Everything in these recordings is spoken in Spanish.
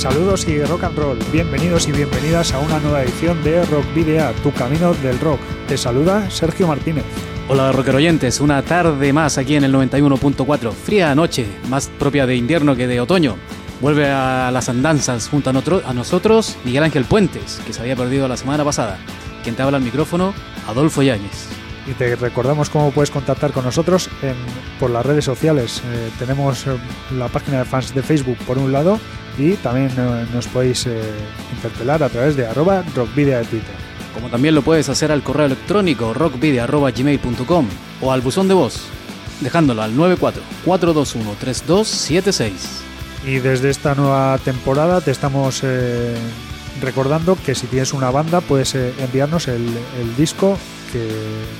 Saludos y rock and roll. Bienvenidos y bienvenidas a una nueva edición de Rock Video, tu camino del rock. Te saluda Sergio Martínez. Hola rocker oyentes, una tarde más aquí en el 91.4. Fría noche, más propia de invierno que de otoño. Vuelve a las andanzas junto a, nosotros Miguel Ángel Puentes, que se había perdido la semana pasada. Quien te habla al micrófono, Adolfo Yáñez. Y te recordamos cómo puedes contactar con nosotros por las redes sociales. Eh, tenemos eh, la página de fans de Facebook por un lado y también eh, nos podéis interpelar a través de arroba rockvidia de Twitter como también lo puedes hacer al correo electrónico rockvideo.gmail.com o al buzón de voz, dejándolo al 94-421-3276. Y desde esta nueva temporada te estamos eh, recordando que si tienes una banda puedes eh, enviarnos el, disco que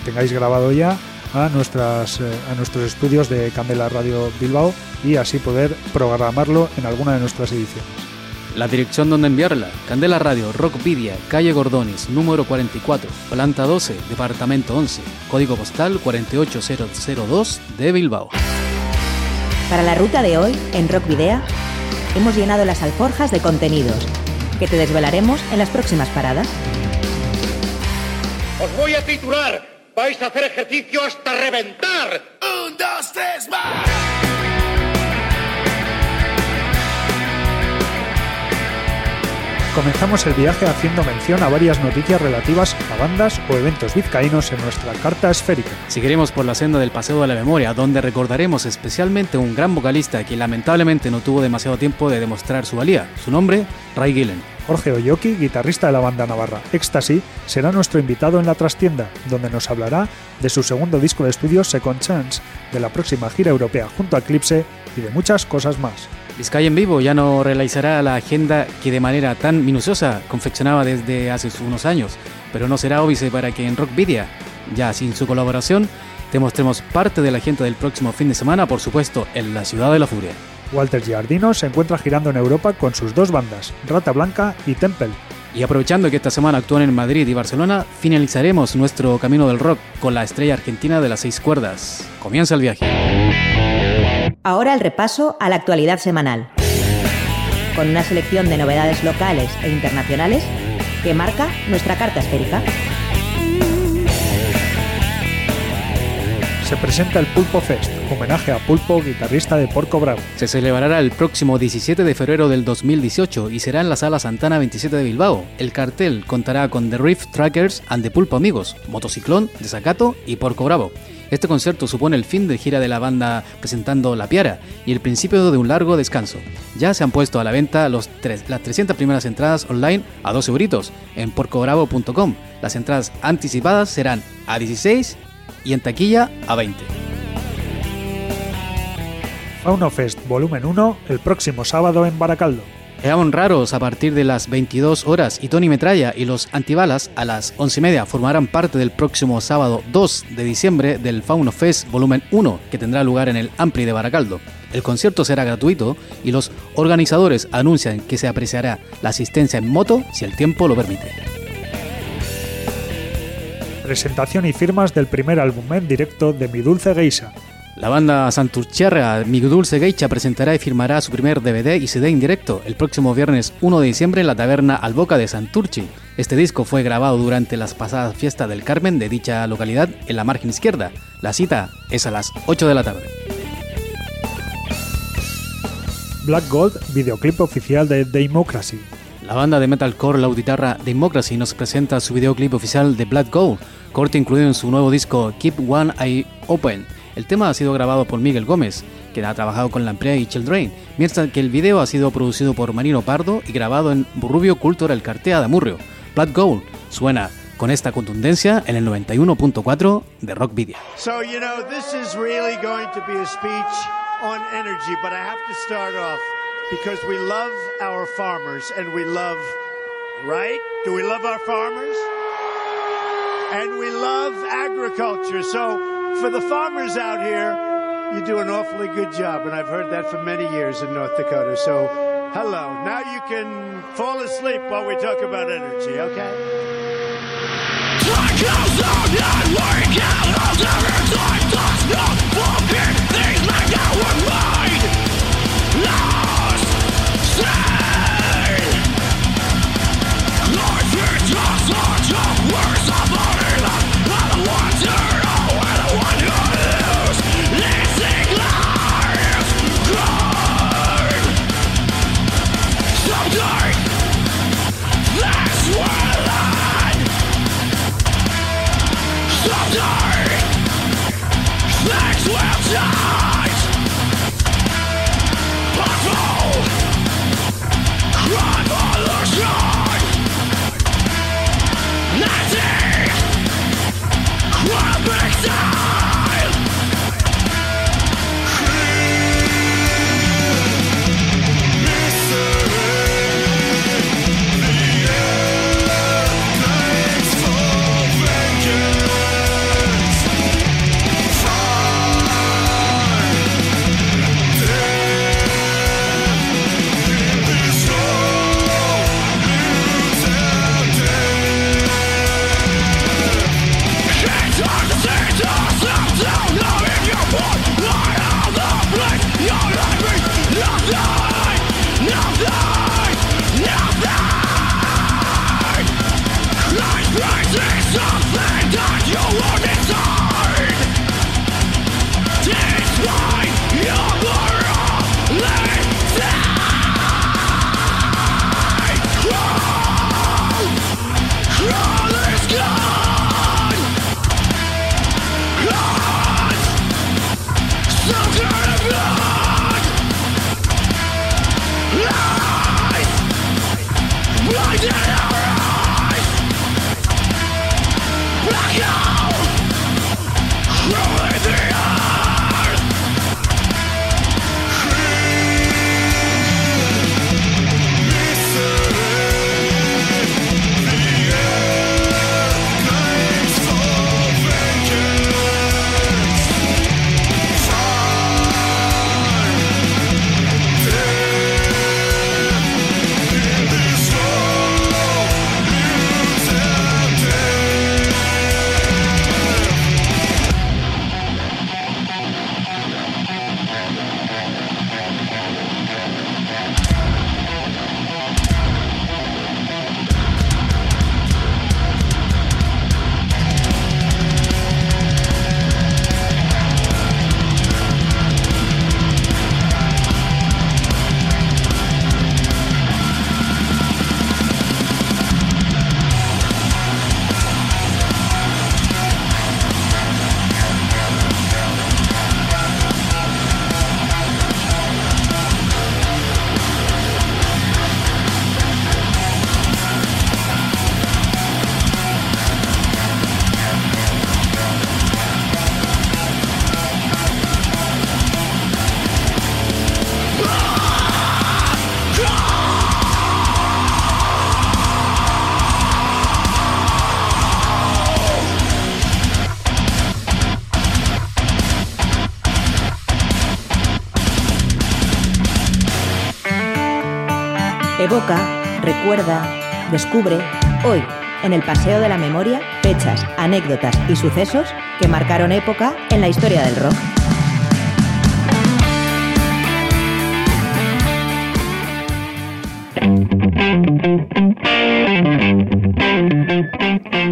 tengáis grabado ya a, nuestras, eh, a nuestros estudios de Candela Radio Bilbao y así poder programarlo en alguna de nuestras ediciones. La dirección donde enviarla, Candela Radio, Rockvidia, calle Gordones, número 44, planta 12, departamento 11, código postal 48002 de Bilbao. Para la ruta de hoy, en Rockvidea, hemos llenado las alforjas de contenidos que te desvelaremos en las próximas paradas. Os voy a titular. Vais a hacer ejercicio hasta reventar. Un, dos, tres, más. Comenzamos el viaje haciendo mención a varias noticias relativas a bandas o eventos vizcaínos en nuestra carta esférica. Seguiremos por la senda del Paseo de la Memoria, donde recordaremos especialmente un gran vocalista que lamentablemente no tuvo demasiado tiempo de demostrar su valía. Su nombre, Ray Gillen. Jorge Oyoki, guitarrista de la banda navarra Ecstasy, será nuestro invitado en la trastienda, donde nos hablará de su segundo disco de estudio Second Chance, de la próxima gira europea junto a Eclipse y de muchas cosas más. Sky en vivo ya no realizará la agenda que de manera tan minuciosa confeccionaba desde hace unos años, pero no será óbice para que en Rockvidia, ya sin su colaboración, te mostremos parte de la agenda del próximo fin de semana, por supuesto, en la Ciudad de la Furia. Walter Giardino se encuentra girando en Europa con sus dos bandas, Rata Blanca y Temple. Y aprovechando que esta semana actúan en Madrid y Barcelona, finalizaremos nuestro camino del rock con la estrella argentina de las seis cuerdas. Comienza el viaje. Ahora el repaso a la actualidad semanal, con una selección de novedades locales e internacionales que marca nuestra carta esférica. Se presenta el Pulpo Fest, homenaje a Pulpo, guitarrista de Porco Bravo. Se celebrará el próximo 17 de febrero del 2018 y será en la Sala Santana 27 de Bilbao. El cartel contará con The Riff Trackers and The Pulpo Amigos, Motociclón, Desacato y Porco Bravo. Este concierto supone el fin de gira de la banda presentando La Piara y el principio de un largo descanso. Ya se han puesto a la venta las 300 primeras entradas online a 12 euritos en porcobravo.com. Las entradas anticipadas serán a 16 y en taquilla a 20. Faunofest Volumen 1 el próximo sábado en Baracaldo. Eamon Raros a partir de las 22 horas y Tony Metralla y los Antibalas a las 11 y media formarán parte del próximo sábado 2 de diciembre del Fauno Fest Volumen 1 que tendrá lugar en el Ampli de Baracaldo. El concierto será gratuito y los organizadores anuncian que se apreciará la asistencia en moto si el tiempo lo permite. Presentación y firmas del primer álbum en directo de Mi Dulce Geisa, la banda Santurcherra Mi Dulce Geisha presentará y firmará su primer DVD y CD en directo el próximo viernes 1 de diciembre en la taberna Alboca de Santurchi. Este disco fue grabado durante las pasadas fiestas del Carmen de dicha localidad en la margen izquierda. La cita es a las 8 de la tarde. Black Gold, videoclip oficial de Democracy. La banda de metalcore Lauditarra Democracy nos presenta su videoclip oficial de Black Gold, corte incluido en su nuevo disco Keep One Eye Open el tema ha sido grabado por Miguel Gómez, que ha trabajado con Lamprea y Childrain, mientras que el video ha sido producido por Marino Pardo y grabado en Rubio Cultural Cartea de Amurrio. Blood Gold suena con esta contundencia en el 91.4 de Rock Video. So, you know, this is really going to be a speech on energy, but I have to start off because we love our farmers and we love, right? Do we love our farmers? And we love agriculture. So, for the farmers out here, you do an awfully good job, and I've heard that for many years in North Dakota. So, hello. Now you can fall asleep while we talk about energy, okay? Like Evoca, recuerda, descubre hoy en el Paseo de la Memoria fechas, anécdotas y sucesos que marcaron época en la historia del rock.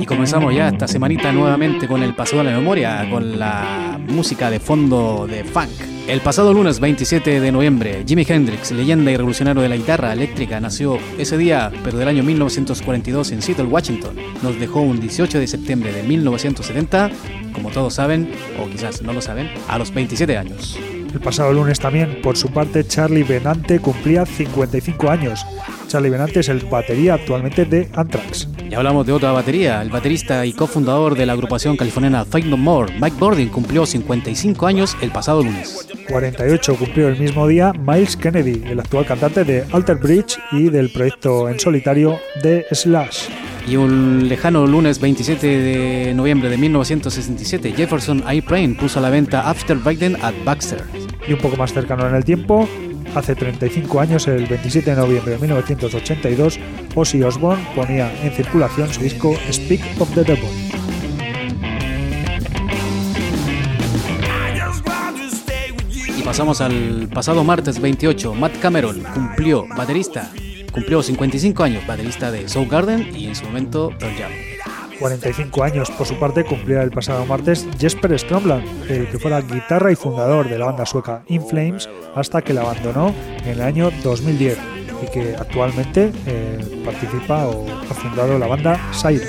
Y comenzamos ya esta semanita nuevamente con el Paseo de la Memoria, con la música de fondo de funk. El pasado lunes 27 de noviembre, Jimi Hendrix, leyenda y revolucionario de la guitarra eléctrica, nació ese día, pero del año 1942 en Seattle, Washington. Nos dejó un 18 de septiembre de 1970, como todos saben, o quizás no lo saben, a los 27 años. El pasado lunes también, por su parte, Charlie Benante cumplía 55 años. Charlie Benante es el batería actualmente de Anthrax. Y hablamos de otra batería. El baterista y cofundador de la agrupación californiana Fight No More, Mike Bordin, cumplió 55 años el pasado lunes. 48 cumplió el mismo día Miles Kennedy, el actual cantante de Alter Bridge y del proyecto en solitario de Slash. Y un lejano lunes 27 de noviembre de 1967, Jefferson Airplane puso a la venta After Biden at Baxter. Y un poco más cercano en el tiempo, hace 35 años, el 27 de noviembre de 1982, Ozzy Osbourne ponía en circulación su disco Speak of the Devil. Y pasamos al pasado martes 28, Matt Cameron cumplió, baterista, cumplió 55 años, baterista de Soundgarden y en su momento Pearl Jam. 45 años por su parte cumplía el pasado martes Jesper Stromland, eh, que fuera guitarra y fundador de la banda sueca In Flames hasta que la abandonó en el año 2010 y que actualmente eh, participa o ha fundado la banda Siren.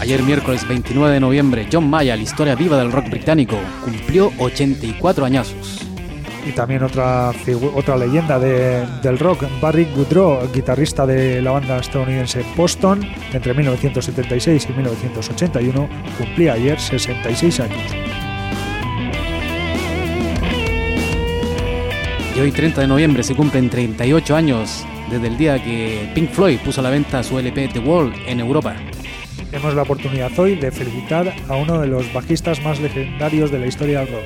Ayer miércoles 29 de noviembre, John Mayer, la historia viva del rock británico, cumplió 84 añazos. Y también otra, otra leyenda de- del rock, Barry Goodrow, guitarrista de la banda estadounidense Boston, entre 1976 y 1981, cumplía ayer 66 años. Y hoy 30 de noviembre se cumplen 38 años desde el día que Pink Floyd puso a la venta su LP The Wall en Europa. Tenemos la oportunidad hoy de felicitar a uno de los bajistas más legendarios de la historia del rock.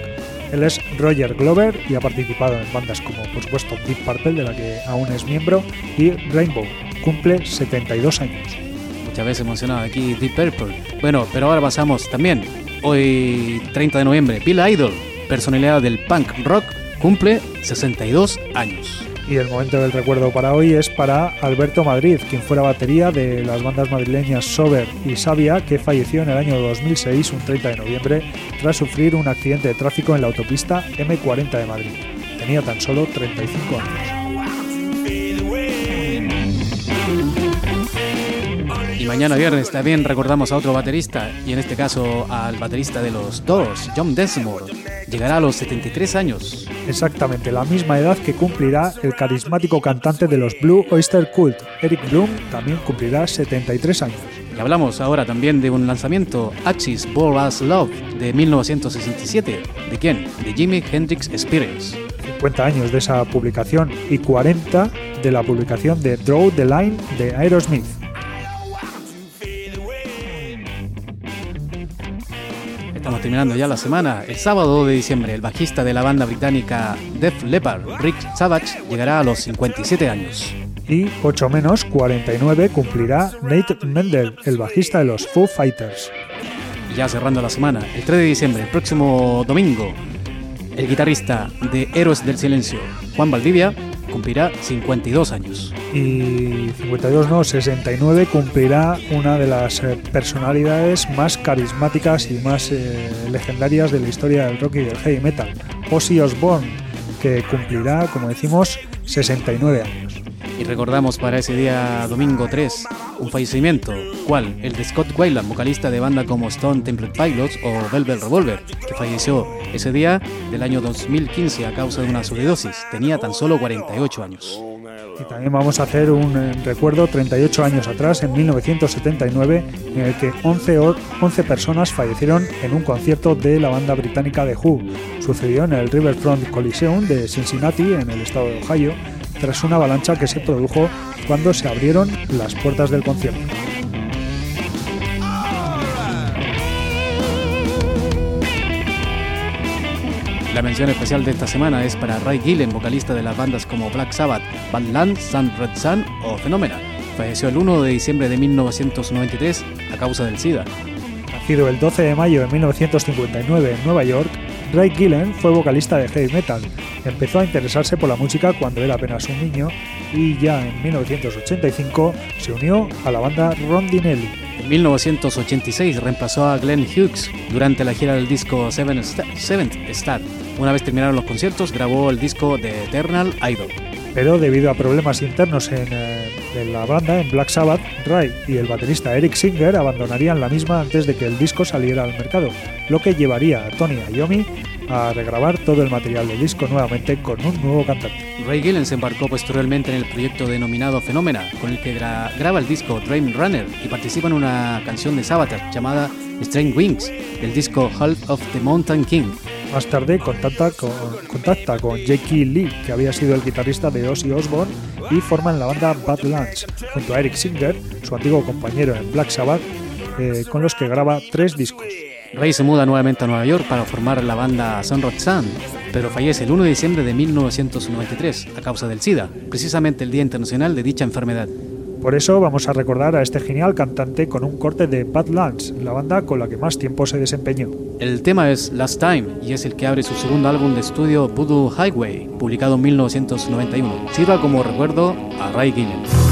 Él es Roger Glover y ha participado en bandas como, por supuesto, Deep Purple, de la que aún es miembro, y Rainbow. Cumple 72 años. Muchas veces mencionado aquí Deep Purple. Bueno, pero ahora pasamos también. Hoy 30 de noviembre, Bill Idol, personalidad del punk rock, cumple 62 años. Y el momento del recuerdo para hoy es para Alberto Madrid, quien fuera batería de las bandas madrileñas Sober y Sabia, que falleció en el año 2006, un 30 de noviembre, tras sufrir un accidente de tráfico en la autopista M40 de Madrid. Tenía tan solo 35 años. Y mañana viernes también recordamos a otro baterista, y en este caso al baterista de los Doors, John Densmore. Llegará a los 73 años. Exactamente la misma edad que cumplirá el carismático cantante de los Blue Oyster Cult, Eric Bloom, también cumplirá 73 años. Y hablamos ahora también de un lanzamiento, Axis Ball Us Love, de 1967. ¿De quién? De Jimi Hendrix Experience. 50 años de esa publicación y 40 de la publicación de Draw the Line de Aerosmith. Estamos terminando ya la semana. El sábado 2 de diciembre, el bajista de la banda británica Def Leppard, Rick Savage, llegará a los 57 años. Y 8 menos 49 cumplirá Nate Mendel, el bajista de los Foo Fighters. Y ya cerrando la semana, el 3 de diciembre, el próximo domingo, el guitarrista de Héroes del Silencio, Juan Valdivia, cumplirá 52 años. Y 52 no, 69 cumplirá una de las eh, personalidades más carismáticas y más eh, legendarias de la historia del rock y del heavy metal, Ozzy Osbourne, que cumplirá, como decimos, 69 años. Y recordamos para ese día domingo 3 un fallecimiento, ¿cuál? El de Scott Weiland, vocalista de banda como Stone Temple Pilots o Velvet Revolver, que falleció ese día del año 2015 a causa de una sobredosis. Tenía tan solo 48 años. Y también vamos a hacer un eh, recuerdo 38 años atrás, en 1979, en el que 11, o- 11 personas fallecieron en un concierto de la banda británica The Who. Sucedió en el Riverfront Coliseum de Cincinnati, en el estado de Ohio, tras una avalancha que se produjo cuando se abrieron las puertas del concierto. La mención especial de esta semana es para Ray Gillen, vocalista de las bandas como Black Sabbath, Badland, Sun Red Sun o Phenomena. Falleció el 1 de diciembre de 1993 a causa del SIDA. Nacido el 12 de mayo de 1959 en Nueva York, Ray Gillen fue vocalista de heavy metal. Empezó a interesarse por la música cuando era apenas un niño y ya en 1985 se unió a la banda Rondinelli. En 1986 reemplazó a Glenn Hughes durante la gira del disco Seventh Star. Una vez terminaron los conciertos, grabó el disco de Eternal Idol. Pero debido a problemas internos en, eh, de la banda en Black Sabbath, Ray y el baterista Eric Singer abandonarían la misma antes de que el disco saliera al mercado, lo que llevaría a Tony Iommi a regrabar todo el material del disco nuevamente con un nuevo cantante. Ray Gillen se embarcó posteriormente en el proyecto denominado Phenomena, con el que graba el disco Dream Runner y participa en una canción de Sabaton llamada Strange Wings, del disco Half of the Mountain King. Más tarde contacta con, contacta con Jackie Lee, que había sido el guitarrista de Ozzy Osbourne, y forman la banda Badlands, junto a Eric Singer, su antiguo compañero en Black Sabbath, eh, con los que graba tres discos. Ray se muda nuevamente a Nueva York para formar la banda Sunrod Sun, pero fallece el 1 de diciembre de 1993 a causa del SIDA, precisamente el Día Internacional de dicha enfermedad. Por eso vamos a recordar a este genial cantante con un corte de Badlands, la banda con la que más tiempo se desempeñó. El tema es Last Time y es el que abre su segundo álbum de estudio Voodoo Highway, publicado en 1991. Sirva como recuerdo a Ray Gillen.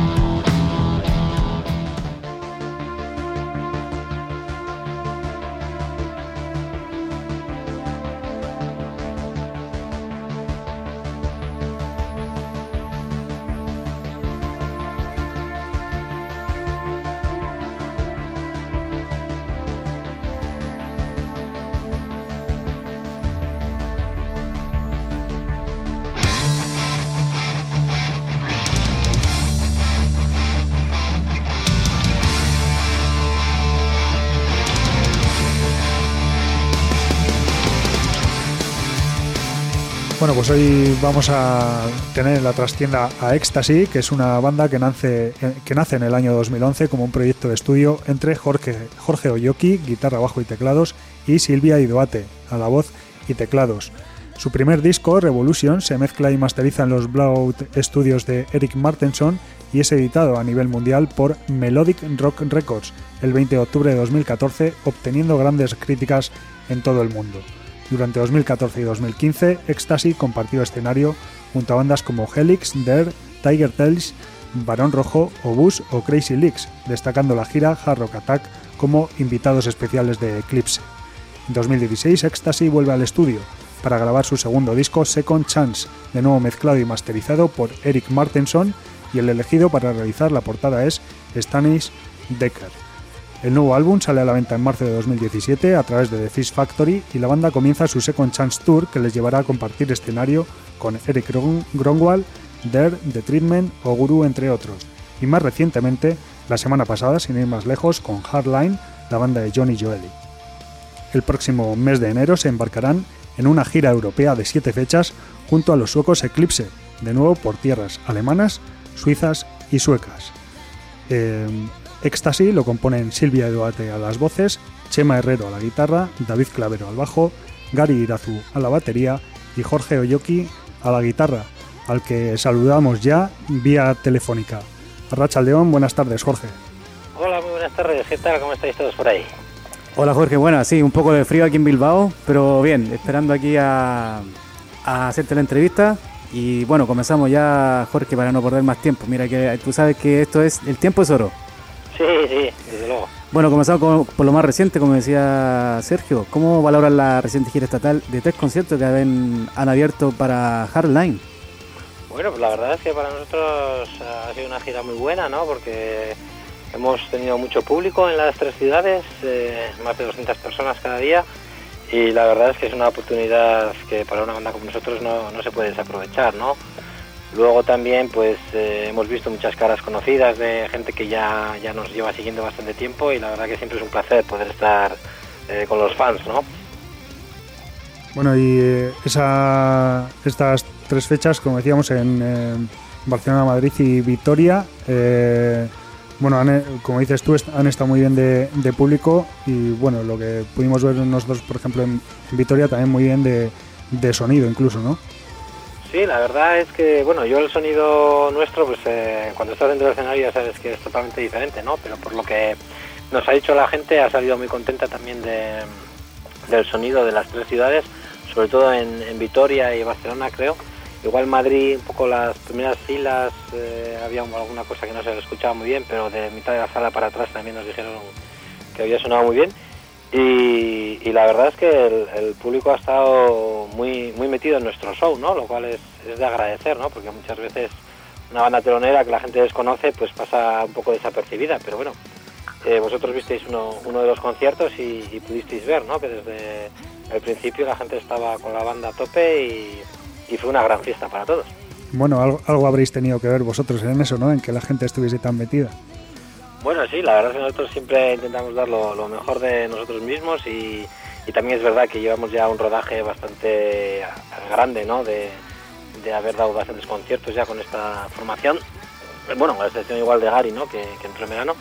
Pues hoy vamos a tener en la trastienda a Ecstasy, que es una banda que nace, eh, que nace en el año 2011 como un proyecto de estudio entre Jorge, Jorge Oyoki, guitarra, bajo y teclados, y Silvia Idoate, a la voz y teclados. Su primer disco, Revolution, se mezcla y masteriza en los Blowout Studios de Eric Martenson y es editado a nivel mundial por Melodic Rock Records el 20 de octubre de 2014, obteniendo grandes críticas en todo el mundo. Durante 2014 y 2015, Ecstasy compartió escenario junto a bandas como Helix, Dare, Tiger Tales, Barón Rojo, Obus o Crazy Leaks, destacando la gira Hard Rock Attack como invitados especiales de Eclipse. En 2016, Ecstasy vuelve al estudio para grabar su segundo disco Second Chance, de nuevo mezclado y masterizado por Eric Martenson, y el elegido para realizar la portada es Stanis Decker. El nuevo álbum sale a la venta en marzo de 2017 a través de The Fish Factory y la banda comienza su Second Chance Tour que les llevará a compartir escenario con Eric Gron- Dare, The Treatment o Guru entre otros. Y más recientemente, la semana pasada, sin ir más lejos, con Hardline, la banda de Johnny Joeli. El próximo mes de enero se embarcarán en una gira europea de siete fechas junto a los suecos Eclipse, de nuevo por tierras alemanas, suizas y suecas. Eh, Ecstasy lo componen Silvia Eduate a las voces, Chema Herrero a la guitarra, David Clavero al bajo, Gary Irazu a la batería y Jorge Oyoki a la guitarra, al que saludamos ya vía telefónica. Racha León, buenas tardes, Jorge. Hola, muy buenas tardes. ¿Qué tal? ¿Cómo estáis todos por ahí? Hola Jorge, bueno, sí, un poco de frío aquí en Bilbao, pero bien, esperando aquí a, a hacerte la entrevista. Y bueno, comenzamos ya, Jorge, para no perder más tiempo. Mira que tú sabes que esto es, el tiempo es oro. Sí, sí, desde luego. Bueno, comenzamos con- por lo más reciente, como decía Sergio. ¿Cómo valoran la reciente gira estatal de tres conciertos que han, han abierto para Hardline? Bueno, pues la verdad es que para nosotros ha sido una gira muy buena, ¿no? Porque hemos tenido mucho público en las tres ciudades, eh, más de 200 personas cada día. Y la verdad es que es una oportunidad que para una banda como nosotros no, no se puede desaprovechar, ¿no? Luego también pues eh, hemos visto muchas caras conocidas de gente que ya, ya nos lleva siguiendo bastante tiempo y la verdad que siempre es un placer poder estar eh, con los fans, ¿no? Bueno, y eh, esa, estas tres fechas, como decíamos, en Barcelona, Madrid y Vitoria, bueno, como dices tú, han estado muy bien de, público y bueno, lo que pudimos ver nosotros, por ejemplo, en, en Vitoria, también muy bien de, de sonido incluso, ¿no? Sí, la verdad es que, bueno, yo el sonido nuestro, pues eh, cuando estás dentro del escenario ya sabes que es totalmente diferente, ¿no? Pero por lo que nos ha dicho la gente, ha salido muy contenta también de, del sonido de las tres ciudades, sobre todo en, Vitoria y Barcelona, creo. Igual Madrid, un poco las primeras filas, eh, había alguna cosa que no se escuchaba muy bien, pero de mitad de la sala para atrás también nos dijeron que había sonado muy bien. Y, y la verdad es que el, el público ha estado muy muy metido en nuestro show, ¿no? Lo cual es, es de agradecer, ¿no? Porque muchas veces una banda telonera que la gente desconoce pues pasa un poco desapercibida, pero bueno, eh, vosotros visteis uno, uno de los conciertos y, y pudisteis ver, ¿no? Que desde el principio la gente estaba con la banda a tope y, y fue una gran fiesta para todos. Bueno, algo, algo habréis tenido que ver vosotros en eso, ¿no? En que la gente estuviese tan metida. Bueno, sí, la verdad es que nosotros siempre intentamos dar lo, mejor de nosotros mismos y, también es verdad que llevamos ya un rodaje bastante grande, ¿no? De, de haber dado bastantes conciertos ya con esta formación. Bueno, con la excepción igual de Gary, ¿no? Que, que entró en verano.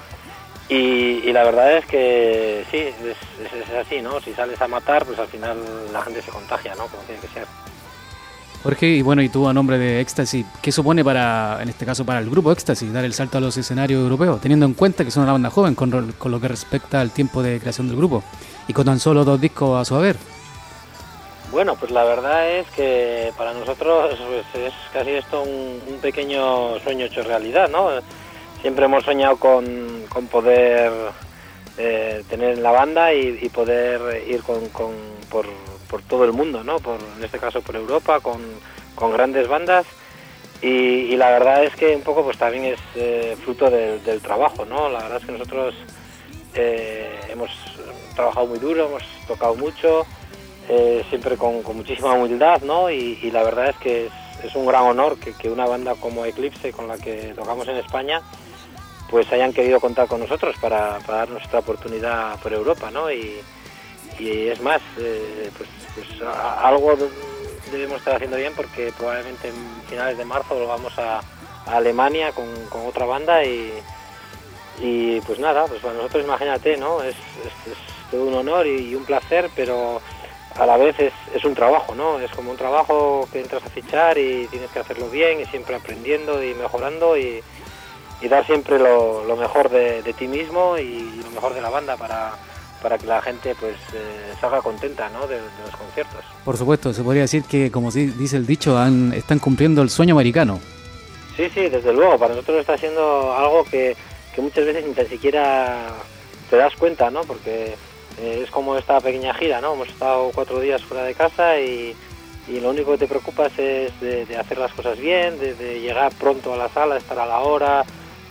Y, y la verdad es que sí, es, es- es así, ¿no? Si sales a matar, pues al final la gente se contagia, ¿no? Como tiene que ser. Jorge, y bueno, y tú a nombre de Ecstasy, ¿qué supone para, en este caso, para el grupo Ecstasy, dar el salto a los escenarios europeos, teniendo en cuenta que son una banda joven con, con lo que respecta al tiempo de creación del grupo y con tan solo dos discos a su haber? Bueno, pues la verdad es que para nosotros pues, es casi esto un, un pequeño sueño hecho realidad, ¿no? Siempre hemos soñado con, con poder eh, tener la banda y, y poder ir con, con- por, por todo el mundo, ¿no? Por, en este caso por Europa, con, con grandes bandas. Y, y la verdad es que un poco pues también es eh, fruto del- del trabajo, ¿no? La verdad es que nosotros eh, hemos trabajado muy duro, hemos tocado mucho, eh, siempre con, con muchísima humildad, ¿no? Y, y la verdad es que es, es un gran honor que, que una banda como Eclipse, con la que tocamos en España, pues hayan querido contar con nosotros para, para darnos esta oportunidad por Europa, ¿no? Y, y es más, eh, pues, pues a- algo de- debemos estar haciendo bien porque probablemente en finales de marzo volvamos a, a Alemania con, otra banda y, y pues nada, pues para nosotros imagínate, ¿no? Es, es- todo un honor y, un placer, pero a la vez es, un trabajo, ¿no? Es como un trabajo que entras a fichar y tienes que hacerlo bien y siempre aprendiendo y mejorando y, y dar siempre lo, mejor de ti mismo y lo mejor de la banda para, para que la gente pues eh, salga contenta, ¿no? De, de los conciertos. Por supuesto, se podría decir que, como dice el dicho, han- están cumpliendo el sueño americano. Sí, sí, desde luego. Para nosotros está siendo algo que, que muchas veces ni tan siquiera te das cuenta, ¿no? Porque eh, es como esta pequeña gira, ¿no? Hemos estado cuatro días fuera de casa y, y lo único que te preocupas es de, de hacer las cosas bien, de, de llegar pronto a la sala, estar a la hora,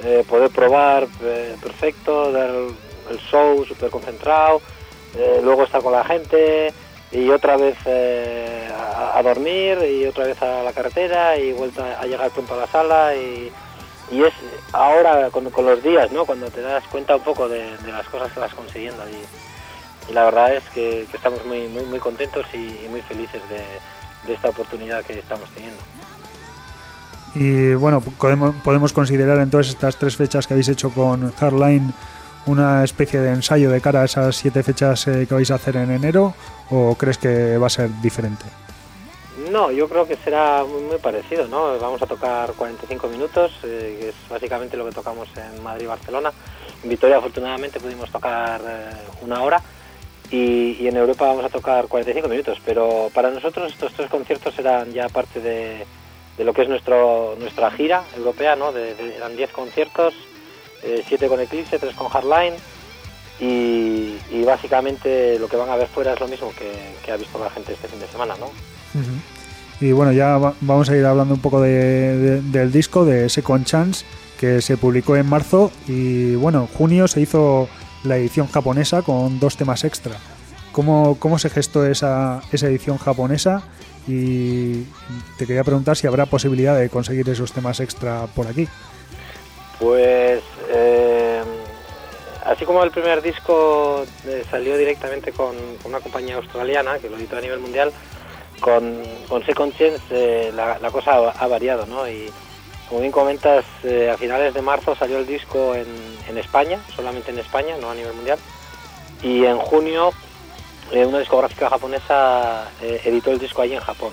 eh, poder probar perfecto, dar el, show súper concentrado, eh, luego estar con la gente y otra vez eh, a, a dormir y otra vez a la carretera y vuelta a llegar pronto a la sala y, y es ahora con, con los días, ¿no? Cuando te das cuenta un poco de, de las cosas que vas consiguiendo y, y la verdad es que, que estamos muy, muy, muy contentos y, y muy felices de, de esta oportunidad que estamos teniendo. Y bueno, podemos, podemos considerar entonces estas tres fechas que habéis hecho con Hardline una especie de ensayo de cara a esas siete fechas eh, que vais a hacer en enero o crees que va a ser diferente? No, yo creo que será muy, parecido, ¿no? Vamos a tocar 45 minutos, eh, que es básicamente lo que tocamos en Madrid y Barcelona. En Vitoria afortunadamente pudimos tocar eh, una hora y, en Europa vamos a tocar 45 minutos, pero para nosotros estos tres conciertos eran ya parte de, de lo que es nuestro, nuestra gira europea, ¿no? De- de- eran 10 conciertos, 7 con Eclipse, 3 con Hardline y, y básicamente lo que van a ver fuera es lo mismo que, que ha visto la gente este fin de semana, ¿no? Y bueno, ya va- vamos a ir hablando un poco de- de- del disco de Second Chance que se publicó en marzo y bueno, en junio se hizo la edición japonesa con dos temas extra. ¿Cómo, cómo se gestó esa, esa edición japonesa? Y te quería preguntar si habrá posibilidad de conseguir esos temas extra por aquí. Pues eh, así como el primer disco eh, salió directamente con, una compañía australiana que lo editó a nivel mundial, con, con Second Chance eh, la, cosa ha, variado, ¿no? Y como bien comentas, a finales de marzo salió el disco en, en España, solamente en España, no a nivel mundial. Y en junio una discográfica japonesa editó el disco allí en Japón.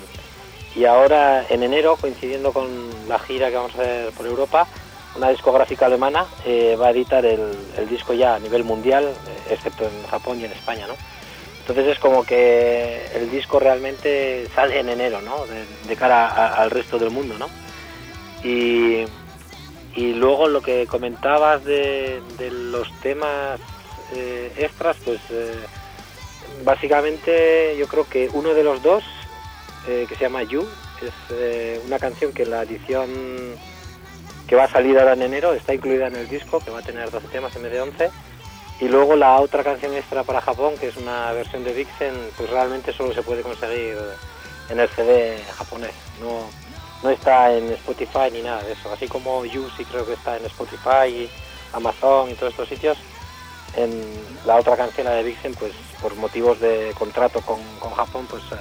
Y ahora en enero, coincidiendo con la gira que vamos a hacer por Europa, una discográfica alemana eh, va a editar el, disco ya a nivel mundial, eh, excepto en Japón y en España, ¿no? Entonces es como que el disco realmente sale en enero, ¿no? De, cara al resto del mundo, ¿no? Y, luego lo que comentabas de, los temas eh, extras, pues básicamente yo creo que uno de los dos, que se llama You, es una canción que la edición que va a salir ahora en enero está incluida en el disco, que va a tener 12 temas en vez de 11. Y luego la otra canción extra para Japón, que es una versión de Vixen, pues realmente solo se puede conseguir en el CD japonés. No, no está en Spotify ni nada de eso. Así como You creo que está en Spotify, Amazon y todos estos sitios. En la otra canción, la de Vixen, pues por motivos de contrato con, con Japón, pues eh,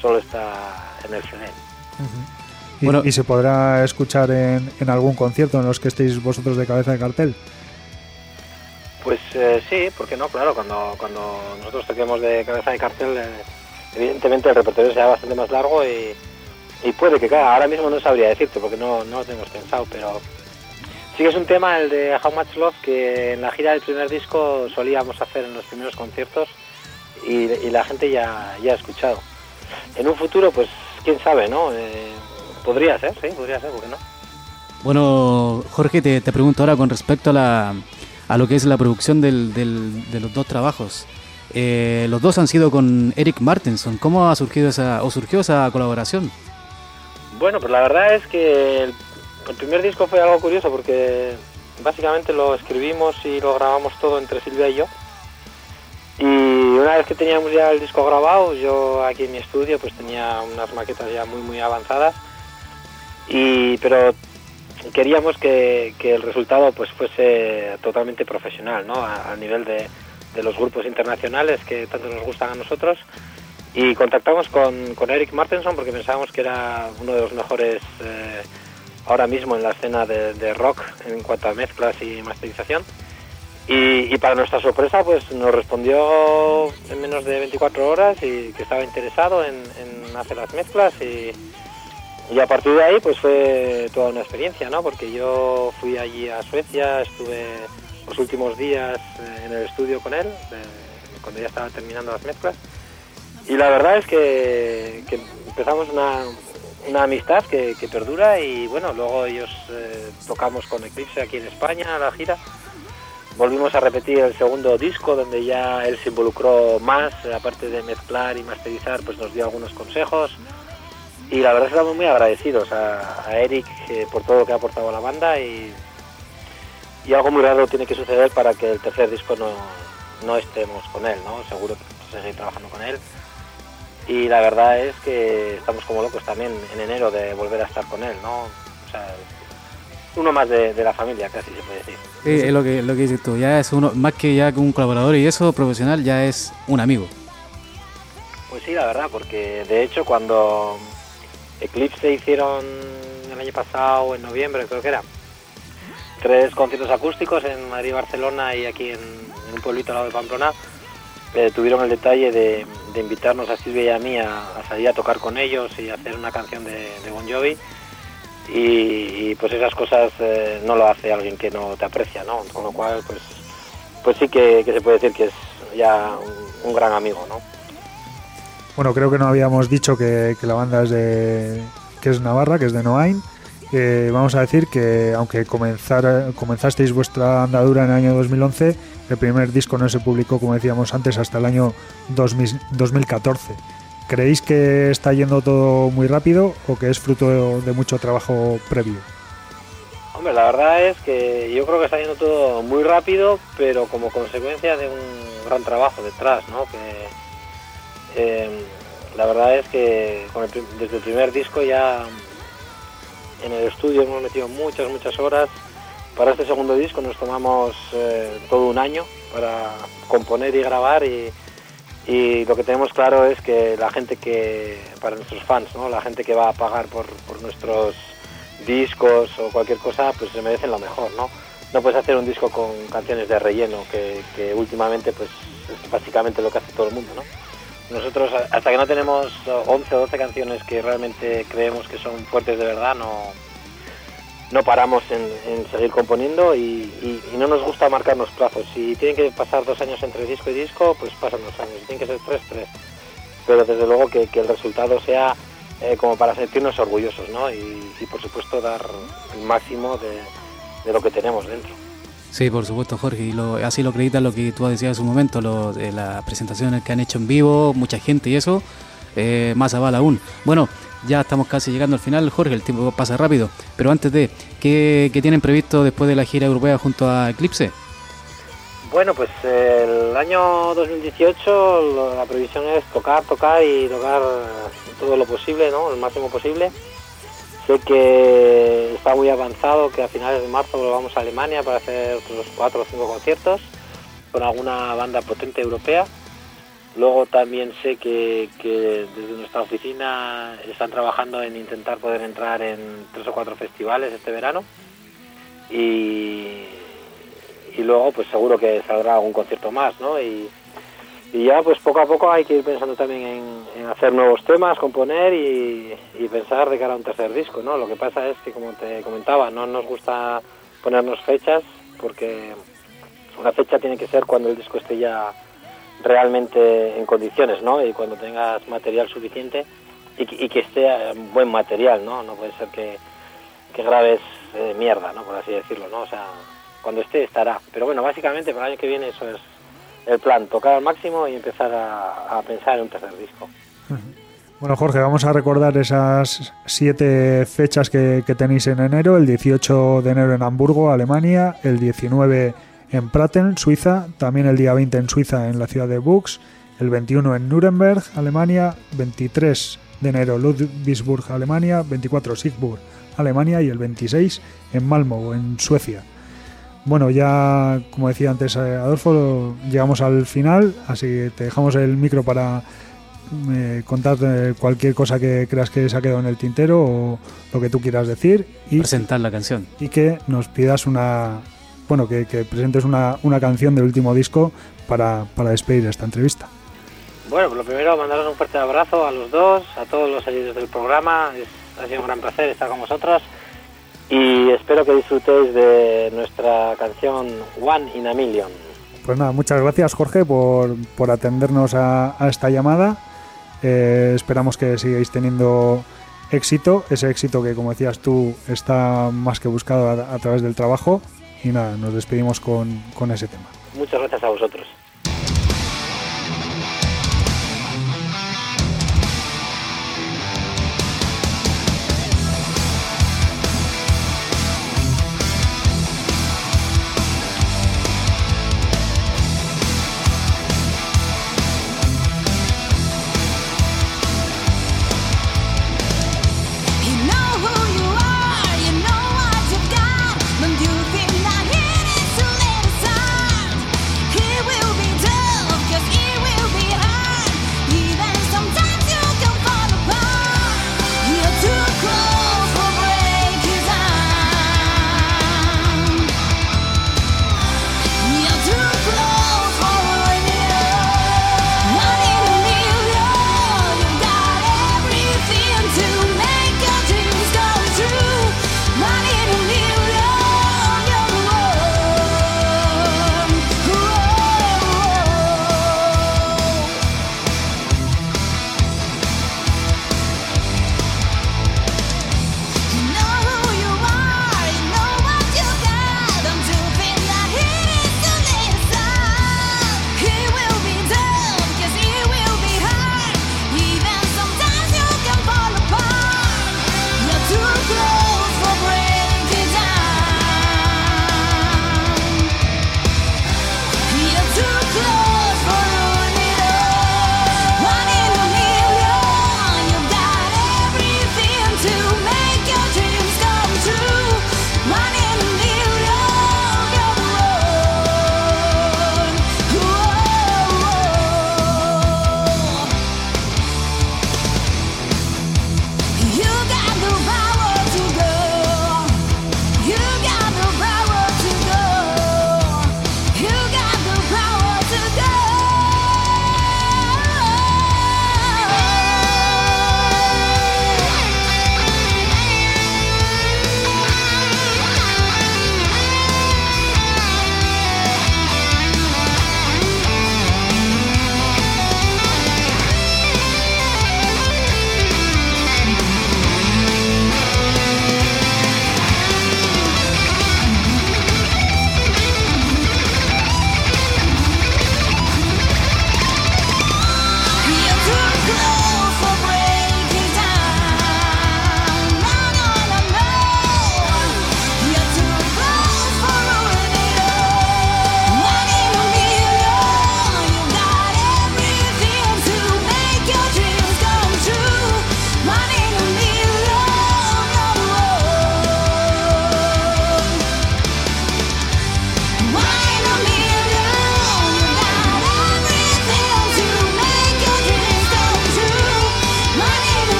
solo está en el CD. Y, Bueno. y se podrá escuchar en, en algún concierto en los que estéis vosotros de cabeza de cartel. Pues eh, sí, ¿por qué no? Claro, cuando, cuando nosotros toquemos de cabeza de cartel, eh, evidentemente el repertorio será bastante más largo y, y puede que caiga. Ahora mismo no sabría decirte porque no, no lo tenemos pensado, pero sí que es un tema, el de How Much Love, que en la gira del primer disco solíamos hacer en los primeros conciertos y, y la gente ya, ya ha escuchado. En un futuro, pues quién sabe, ¿no? Eh, podría ser, sí, podría ser, ¿por qué no? Bueno, Jorge, te, te pregunto ahora con respecto a, la, a lo que es la producción del- del- de los dos trabajos. Eh, los dos han sido con Eric Martinson. ¿Cómo ha surgido esa, o surgió esa colaboración? Bueno, pues la verdad es que el, el primer disco fue algo curioso porque básicamente lo escribimos y lo grabamos todo entre Silvia y yo. Y una vez que teníamos ya el disco grabado, yo aquí en mi estudio pues tenía unas maquetas ya muy muy avanzadas. Y pero queríamos que, el resultado pues fuese totalmente profesional, ¿no? A, nivel de, de los grupos internacionales que tanto nos gustan a nosotros Y contactamos con, con Eric Martenson porque pensábamos que era uno de los mejores eh, ahora mismo en la escena de, rock en cuanto a mezclas y masterización. Y, y para nuestra sorpresa, pues nos respondió en menos de 24 horas y que estaba interesado en, en hacer las mezclas y, y a partir de ahí pues fue toda una experiencia, ¿no? Porque yo fui allí a Suecia, estuve los últimos días eh, en el estudio con él, cuando ya estaba terminando las mezclas. Y la verdad es que, que empezamos una, una amistad que, que perdura y bueno, luego ellos eh, tocamos con Eclipse aquí en España, la gira. Volvimos a repetir el segundo disco donde ya él se involucró más, aparte de mezclar y masterizar, pues nos dio algunos consejos. Y la verdad estamos muy agradecidos a, a Eric eh, por todo lo que ha aportado a la banda y, y algo muy raro tiene que suceder para que el tercer disco no, no estemos con él, ¿no? Seguro que seguir trabajando con él. Y la verdad es que estamos como locos también en enero de volver a estar con él, ¿no? O sea, uno más de, de la familia, casi se puede decir. Sí, es lo que, lo que dices tú, ya es uno, más que ya un colaborador y eso, profesional, ya es un amigo. Pues sí, la verdad, porque de hecho cuando Eclipse hicieron el año pasado, en noviembre creo que era, tres conciertos acústicos en Madrid Barcelona y aquí en, un pueblito al lado de Pamplona, eh, tuvieron el detalle de, invitarnos a Silvia y a mí a, salir a tocar con ellos y hacer una canción de, Bon Jovi. Y, pues esas cosas eh, no lo hace alguien que no te aprecia, ¿no? Con lo cual, pues, pues sí que, que se puede decir que es ya un, un gran amigo, ¿no? Bueno, creo que no habíamos dicho que, que la banda es de que es Navarra, que es de Noain. Eh, vamos a decir que aunque comenzar, comenzasteis vuestra andadura en el año 2011, el primer disco no se publicó, como decíamos antes, hasta el año 2000 2014. ¿Creéis que está yendo todo muy rápido o que es fruto de, de mucho trabajo previo? Hombre, la verdad es que yo creo que está yendo todo muy rápido, pero como consecuencia de un gran trabajo detrás, ¿no? Que eh, la verdad es que desde el primer disco ya en el estudio hemos metido muchas, muchas horas. Para este segundo disco nos tomamos eh, todo un año para componer y grabar y, lo que tenemos claro es que la gente que, para nuestros fans, ¿no? la gente que va a pagar por, nuestros discos o cualquier cosa, pues se merecen lo mejor, ¿no? No puedes hacer un disco con canciones de relleno, que, que últimamente pues es básicamente lo que hace todo el mundo, ¿no? Nosotros hasta que no tenemos eh, 11 o 12 canciones que realmente creemos que son fuertes de verdad, no, no paramos en, en seguir componiendo y, no nos gusta marcarnos plazos. Si tienen que pasar dos años entre disco y disco, pues pasan dos años. Si tienen que ser tres, tres. Pero desde luego que, el resultado sea eh, como para sentirnos orgullosos, ¿no? Y, por supuesto dar el máximo de lo que tenemos dentro. Sí, por supuesto, Jorge, y lo, así lo acreditas lo que tú decías hace un momento, lo, de las presentaciones que han hecho en vivo, mucha gente y eso, eh, más aval aún. Bueno, ya estamos casi llegando al final, Jorge, el tiempo pasa rápido, pero antes de, ¿qué, tienen previsto después de la gira europea junto a Eclipse? Bueno, pues eh, el año 2018 lo- la previsión es tocar, tocar y tocar eh, todo lo posible, ¿no? El máximo posible. Sé que está muy avanzado, que a finales de marzo volvamos a Alemania para hacer otros cuatro o cinco conciertos con alguna banda potente europea. Luego también sé que, desde nuestra oficina están trabajando en intentar poder entrar en tres o cuatro festivales este verano. Y, y luego pues seguro que saldrá algún concierto más, ¿no? Y, y ya pues poco a poco hay que ir pensando también en, hacer nuevos temas, componer y, pensar de cara a un tercer disco, ¿no? Lo que pasa es que como te comentaba, no nos gusta ponernos fechas porque una fecha tiene que ser cuando el disco esté ya realmente en condiciones, ¿no? Y cuando tengas material suficiente y, que- y que esté eh, buen material, ¿no? No puede ser que, que grabes eh, mierda, ¿no? Por así decirlo, ¿no? O sea, cuando esté estará. Pero bueno, básicamente para el año que viene eso es el plan, tocar al máximo y empezar a, pensar en un tercer disco. Bueno, Jorge, vamos a recordar esas siete fechas que, tenéis en enero. El 18 de enero en Hamburgo, Alemania. El 19 en Pratten, Suiza. También el día 20 en Suiza, en la ciudad de Bux. El 21 en Nuremberg, Alemania. 23 de enero Ludwigsburg, Alemania. 24 Siegburg, Alemania. Y el 26 en Malmö, en Suecia. Bueno, ya como decía antes eh, Adolfo, llegamos al final, así que te dejamos el micro para eh, contar eh, cualquier cosa que creas que se ha quedado en el tintero o lo que tú quieras decir y, Presentar la canción. y que nos pidas una, bueno, que, que presentes una, una canción del último disco para, para despedir esta entrevista. Bueno, pues lo primero, mandaros un fuerte abrazo a los dos, a todos los seguidores del programa. Es- ha sido un gran placer estar con vosotros. Y espero que disfrutéis de nuestra canción One in a Million. Pues nada, muchas gracias Jorge por, por atendernos a, a esta llamada. Eh, esperamos que sigáis teniendo éxito, ese éxito que como decías tú está más que buscado a, a través del trabajo. Y nada, nos despedimos con, con ese tema. Muchas gracias a vosotros.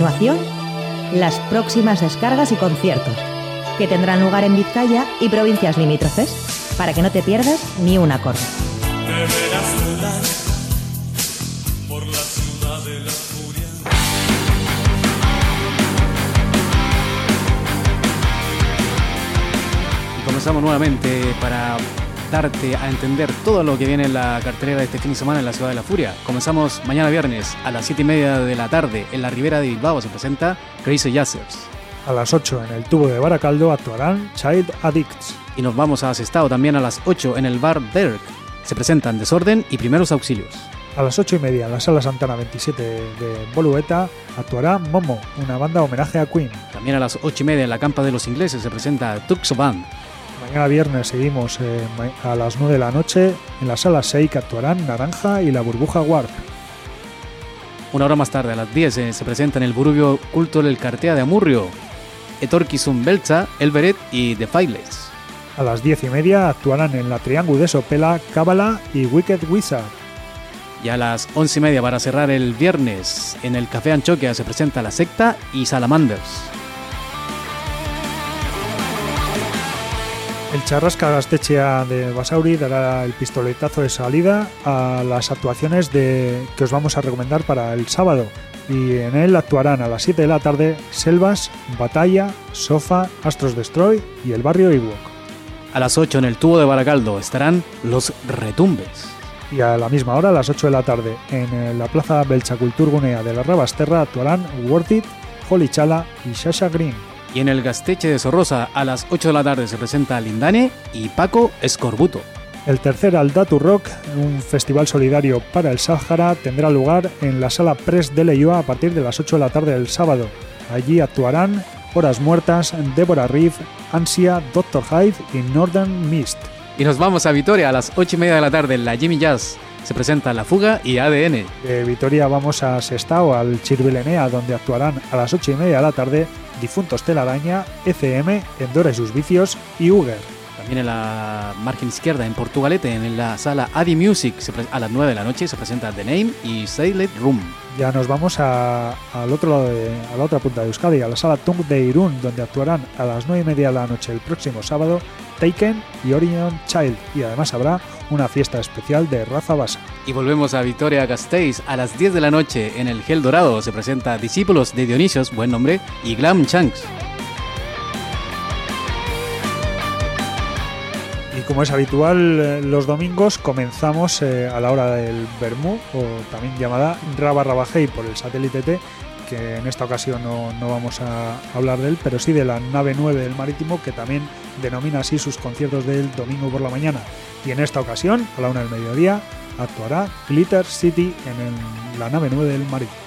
Continuación, las próximas descargas y conciertos, que tendrán lugar en Vizcaya y provincias limítrofes, para que no te pierdas ni un acorde. Y comenzamos nuevamente para darte a entender todo lo que viene en la cartelera de este fin de semana en la Ciudad de la Furia. Comenzamos mañana viernes a las 7 y media de la tarde en la Ribera de Bilbao. Se presenta Crazy Jazzers. A las 8 en el tubo de Baracaldo actuarán Child Addicts. Y nos vamos a Sestao también a las 8 en el bar Derek. Se presentan Desorden y Primeros Auxilios. A las 8 y media en la Sala Santana 27 de Bolueta actuará Momo, una banda homenaje a Queen. También a las 8 y media en la Campa de los Ingleses se presenta Tuxo Band. Mañana viernes seguimos eh, a las 9 de la noche en la Sala 6 que actuarán Naranja y la Burbuja Warp. Una hora más tarde, a las 10, eh, se presenta en el Burubio Culto del Cartea de Amurrio. Etorkizun Belza, Elberet y The Files. A las 10 y media actuarán en la Triángulo de Sopela, Cábala y Wicked Wizard. Y a las 11 y media para cerrar el viernes, en el Café Anchoquia se presenta La Secta y Salamanders. El Charrasca Gastechea de Basauri dará el pistoletazo de salida a las actuaciones de, que os vamos a recomendar para el sábado. Y en él actuarán a las 7 de la tarde Selvas, Batalla, Sofa, Astros Destroy y el barrio Ewok. A las 8 en el Tubo de Baracaldo estarán Los Retumbes. Y a la misma hora, a las 8 de la tarde, en eh, la plaza Belchaculturgunea de la Rabasterra actuarán Worth It, Holly Chala y Sasha Green. Y en el Gasteche de Sorrosa a las 8 de la tarde se presenta Lindane y Paco Escorbuto. El tercer Aldatu Rock, un festival solidario para el Sáhara, tendrá lugar en la sala Press de Leioa a partir de las 8 de la tarde del sábado. Allí actuarán Horas Muertas, Deborah Reeve, Ansia, Dr. Hyde y Northern Mist. Y nos vamos a Vitoria a las 8 y media de la tarde en la Jimmy Jazz. Se presenta La Fuga y ADN. De Vitoria vamos a Sestao, al Chirvilenea, donde actuarán a las 8 y media de la tarde Difuntos Telaraña, ECM, Endora y sus vicios y Uger. También en la margen izquierda, en Portugalete, en la sala Adi Music, a las 9 de la noche se presenta The Name y Silent Room. Ya nos vamos a- al otro lado de, a la otra punta de Euskadi, a la sala Tung de Irún, donde actuarán a las 9 y media de la noche el próximo sábado Taken y Orion Child. Y además habrá una fiesta especial de raza basa. Y volvemos a Vitoria Gasteiz a las 10 de la noche en el Gel Dorado. Se presenta Discípulos de Dionisios, buen nombre, y Glam Chunks. Y como es habitual, eh, los domingos comenzamos eh, a la hora del Bermú, o también llamada Raba Rabajei por el satélite T, que en esta ocasión no, no vamos a hablar de él, pero sí de la nave 9 del Marítimo, que también denomina así sus conciertos del domingo por la mañana. Y en esta ocasión, a la una del mediodía, actuará Glitter City en el- la nave 9 del Marítimo.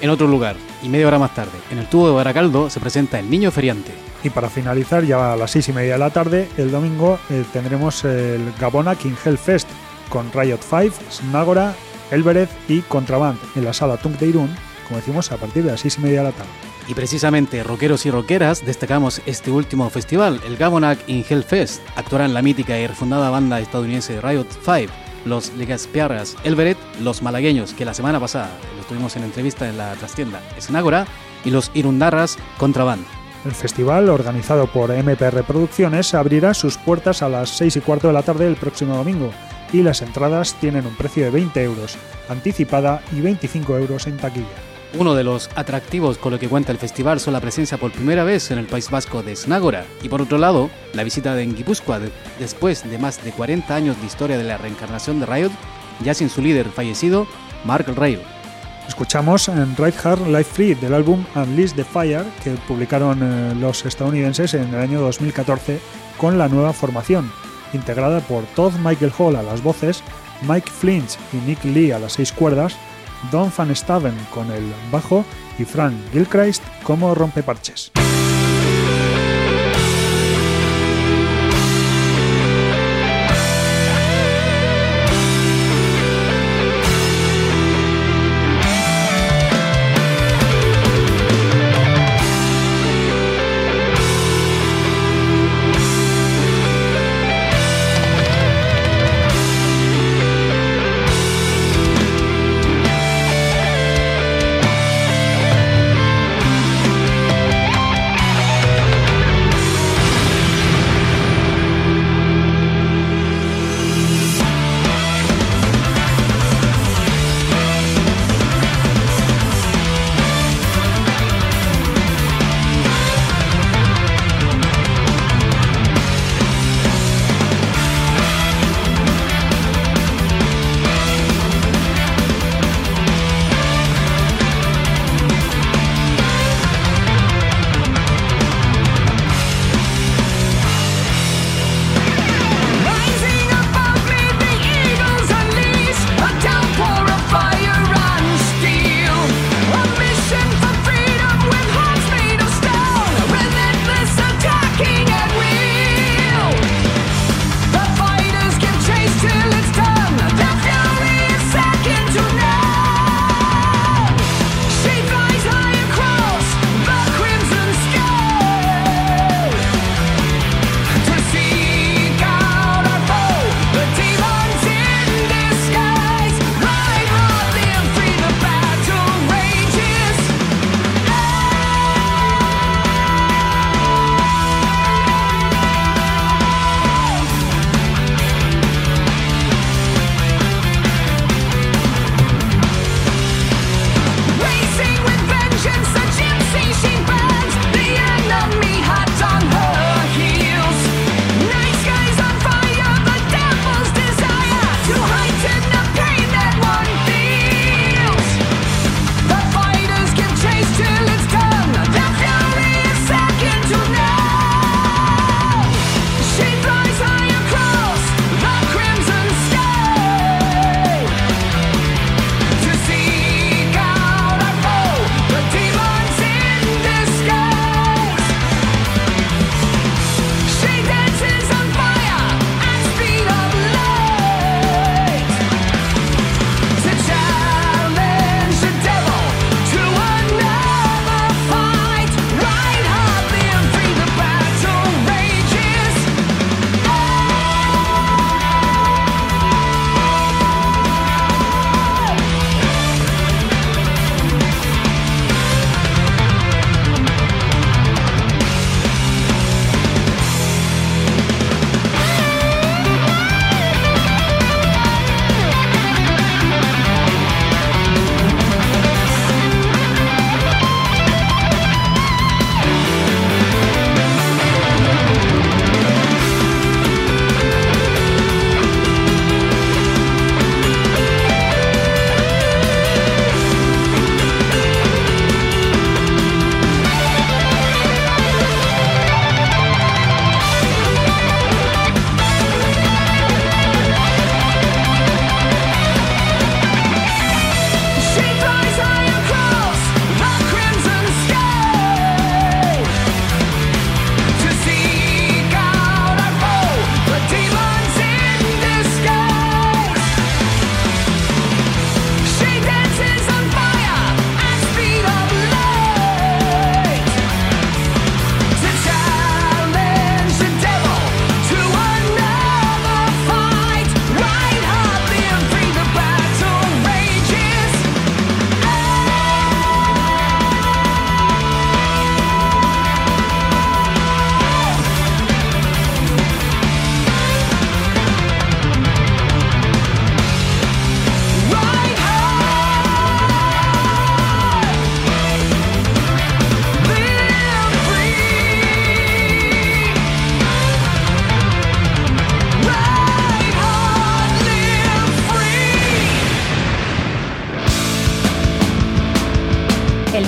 En otro lugar, y media hora más tarde, en el tubo de Baracaldo se presenta El Niño Feriante. Y para finalizar, ya a las seis y media de la tarde, el domingo eh, tendremos el Gabona King Hellfest con Riot 5, Snagora, Elbereth y Contraband en la sala Tunk de Irún, como decimos, a partir de las seis y media de la tarde. Y precisamente, rockeros y rockeras, destacamos este último festival, el Gabonac in Hellfest. Actuarán la mítica y refundada banda estadounidense Riot 5, los Legaspiarras, Elberet, los malagueños, que la semana pasada los tuvimos en entrevista en la trastienda Snagora, y los Irundarras Contraband. El festival, organizado por MPR Producciones, abrirá sus puertas a las 6 y cuarto de la tarde el próximo domingo y las entradas tienen un precio de 20 euros anticipada y 25 euros en taquilla. Uno de los atractivos con lo que cuenta el festival son la presencia por primera vez en el País Vasco de Snagora y por otro lado, la visita de Guipúzcoa de- después de más de 40 años de historia de la reencarnación de Riot, ya sin su líder fallecido, Mark Rail. Escuchamos en Right Hard Life Free del álbum Unleash the Fire que publicaron eh, los estadounidenses en el año 2014 con la nueva formación, integrada por Todd Michael Hall a las voces, Mike Flinch y Nick Lee a las seis cuerdas, Don Van Staven con el bajo y Frank Gilchrist como rompeparches.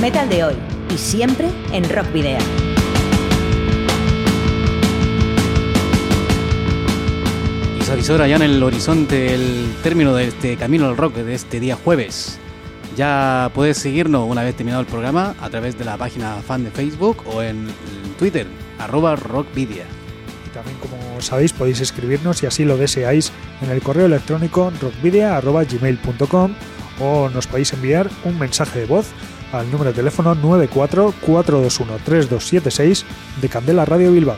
Metal de hoy y siempre en Rock Video. Y se avisora ya en el horizonte el término de este camino al rock de este día jueves. Ya puedes seguirnos una vez terminado el programa a través de la página fan de Facebook o en, en Twitter, arroba rockvidia. Y también, como sabéis, podéis escribirnos si así lo deseáis en el correo electrónico rockvidia.gmail.com o nos podéis enviar un mensaje de voz al número de teléfono 94-421-3276 de Candela Radio Bilbao.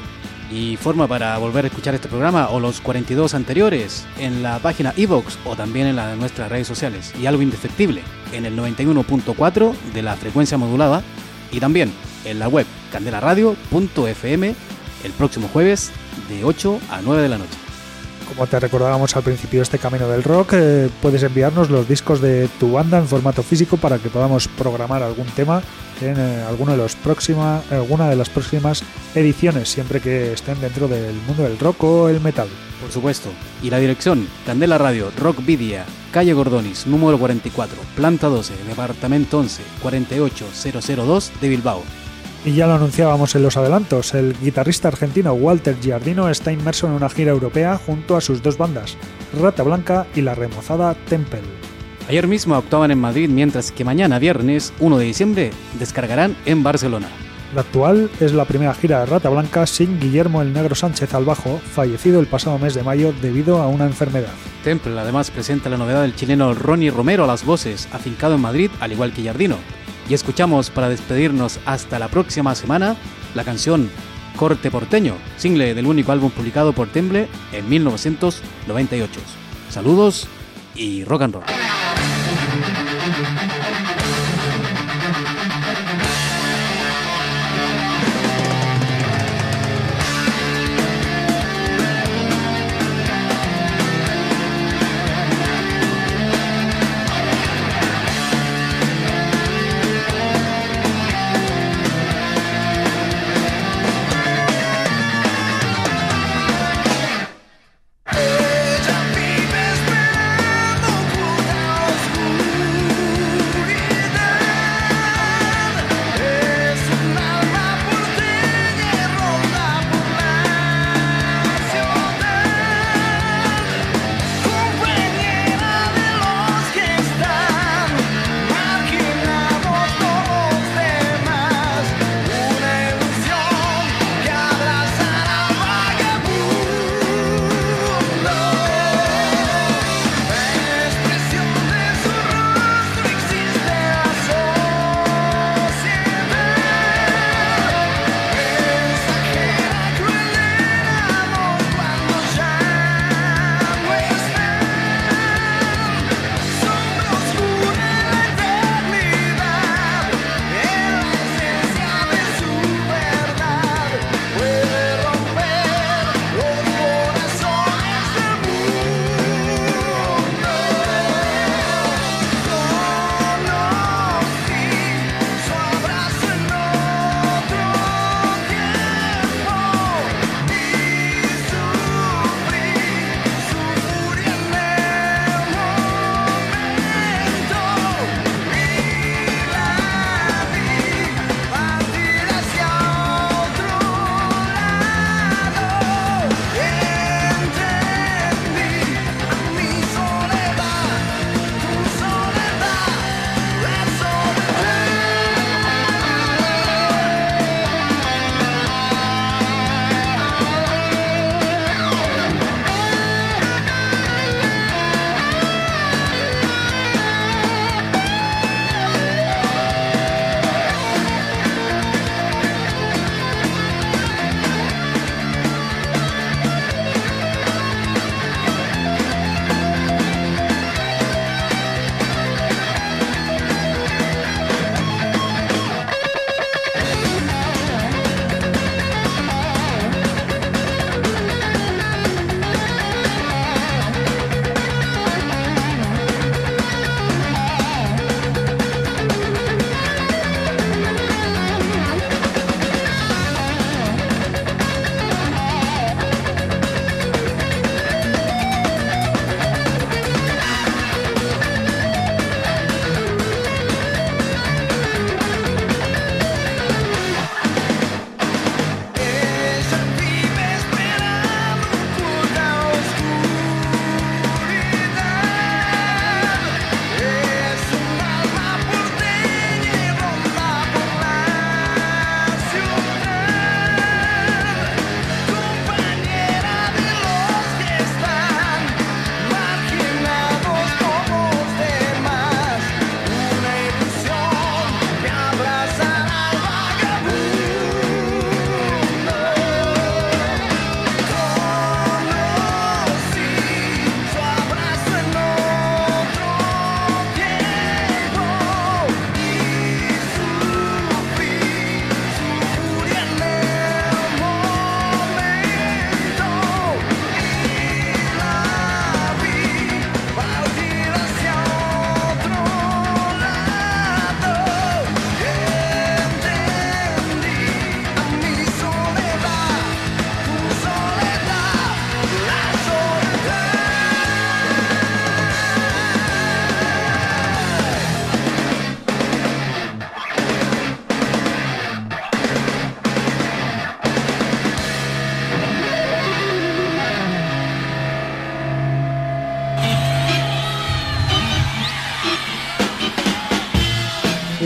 Y forma para volver a escuchar este programa o los 42 anteriores en la página iVox o también en la de nuestras redes sociales. Y algo indefectible, en el 91.4 de la frecuencia modulada y también en la web candelaradio.fm el próximo jueves de 8 a 9 de la noche. Como te recordábamos al principio este camino del rock, eh, puedes enviarnos los discos de tu banda en formato físico para que podamos programar algún tema en eh, alguno de los próxima, alguna de las próximas ediciones, siempre que estén dentro del mundo del rock o el metal. Por supuesto. Y la dirección, Candela Radio, Rock Vidia, calle Gordonis, número 44, planta 12, departamento 11, 48002 de Bilbao. Y ya lo anunciábamos en los adelantos, el guitarrista argentino Walter Giardino está inmerso en una gira europea junto a sus dos bandas, Rata Blanca y la remozada Temple. Ayer mismo actuaban en Madrid, mientras que mañana, viernes 1 de diciembre, descargarán en Barcelona. La actual es la primera gira de Rata Blanca sin Guillermo el Negro Sánchez al bajo, fallecido el pasado mes de mayo debido a una enfermedad. Temple además presenta la novedad del chileno Ronnie Romero a las voces, afincado en Madrid, al igual que Giardino. Y escuchamos para despedirnos hasta la próxima semana la canción Corte Porteño, single del único álbum publicado por Temple en 1998. Saludos y rock and roll.